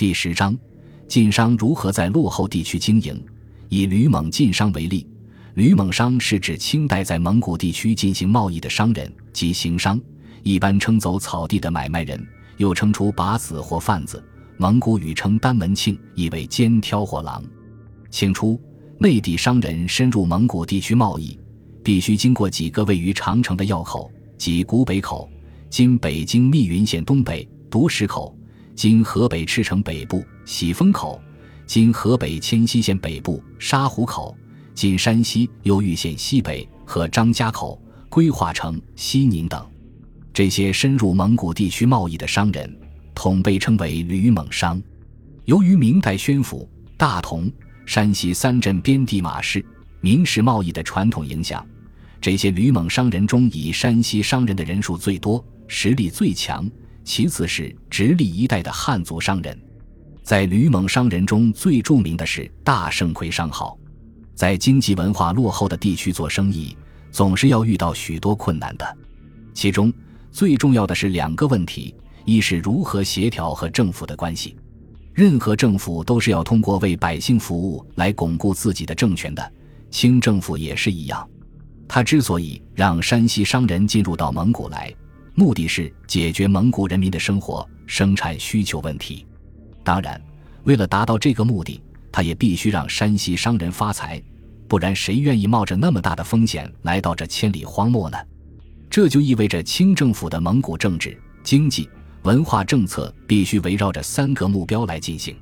第十章，晋商如何在落后地区经营？以吕蒙晋商为例，吕蒙商是指清代在蒙古地区进行贸易的商人及行商，一般称走草地的买卖人，又称出把子或贩子。蒙古语称单门庆，意为肩挑或郎。清初，内地商人深入蒙古地区贸易，必须经过几个位于长城的要口，即古北口（今北京密云县东北）、独石口（今河北赤城北部）、喜峰口（今河北迁西县北部）、沙湖口（今山西右玉县西北）和张家口、归化城、西宁等。这些深入蒙古地区贸易的商人。统被称为吕蒙商。由于明代宣府、大同、山西三镇边地马市民事贸易的传统影响，这些吕蒙商人中，以山西商人的人数最多，实力最强。其次是直隶一带的汉族商人。在吕蒙商人中最著名的是大盛奎商号。在经济文化落后的地区做生意，总是要遇到许多困难的。其中最重要的是两个问题。一是如何协调和政府的关系，任何政府都是要通过为百姓服务来巩固自己的政权的。清政府也是一样，他之所以让山西商人进入到蒙古来，目的是解决蒙古人民的生活生产需求问题。当然，为了达到这个目的，他也必须让山西商人发财，不然谁愿意冒着那么大的风险来到这千里荒漠呢？这就意味着清政府的蒙古政治经济。文化政策必须围绕着三个目标来进行。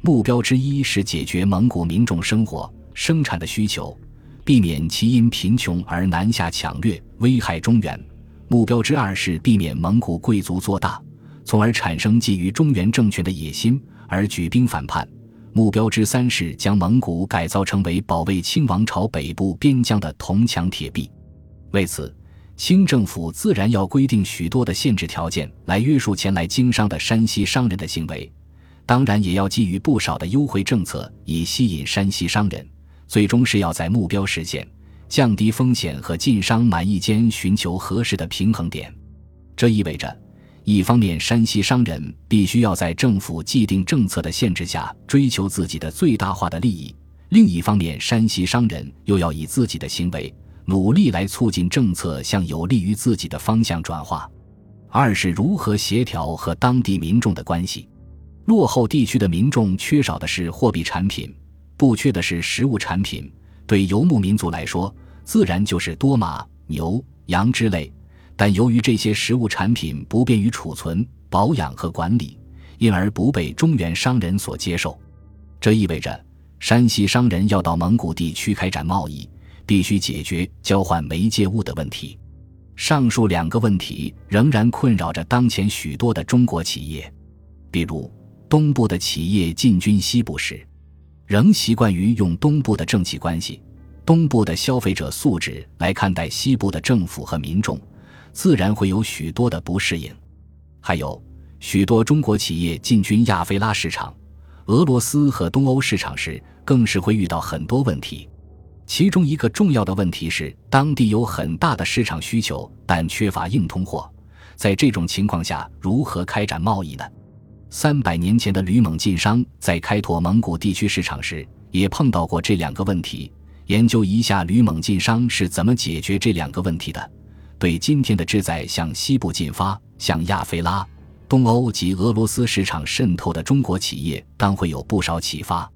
目标之一是解决蒙古民众生活生产的需求，避免其因贫穷而南下抢掠，危害中原。目标之二是避免蒙古贵族做大，从而产生觊觎中原政权的野心而举兵反叛。目标之三是将蒙古改造成为保卫清王朝北部边疆的铜墙铁壁。为此。清政府自然要规定许多的限制条件来约束前来经商的山西商人的行为，当然也要给予不少的优惠政策以吸引山西商人。最终是要在目标实现、降低风险和晋商满意间寻求合适的平衡点。这意味着，一方面山西商人必须要在政府既定政策的限制下追求自己的最大化的利益；另一方面，山西商人又要以自己的行为。努力来促进政策向有利于自己的方向转化。二是如何协调和当地民众的关系。落后地区的民众缺少的是货币产品，不缺的是实物产品。对游牧民族来说，自然就是多马、牛、羊之类。但由于这些食物产品不便于储存、保养和管理，因而不被中原商人所接受。这意味着，山西商人要到蒙古地区开展贸易。必须解决交换媒介物的问题。上述两个问题仍然困扰着当前许多的中国企业，比如东部的企业进军西部时，仍习惯于用东部的政企关系、东部的消费者素质来看待西部的政府和民众，自然会有许多的不适应。还有许多中国企业进军亚非拉市场、俄罗斯和东欧市场时，更是会遇到很多问题。其中一个重要的问题是，当地有很大的市场需求，但缺乏硬通货。在这种情况下，如何开展贸易呢？三百年前的吕蒙晋商在开拓蒙古地区市场时，也碰到过这两个问题。研究一下吕蒙晋商是怎么解决这两个问题的，对今天的志在向西部进发、向亚非拉、东欧及俄罗斯市场渗透的中国企业，当会有不少启发。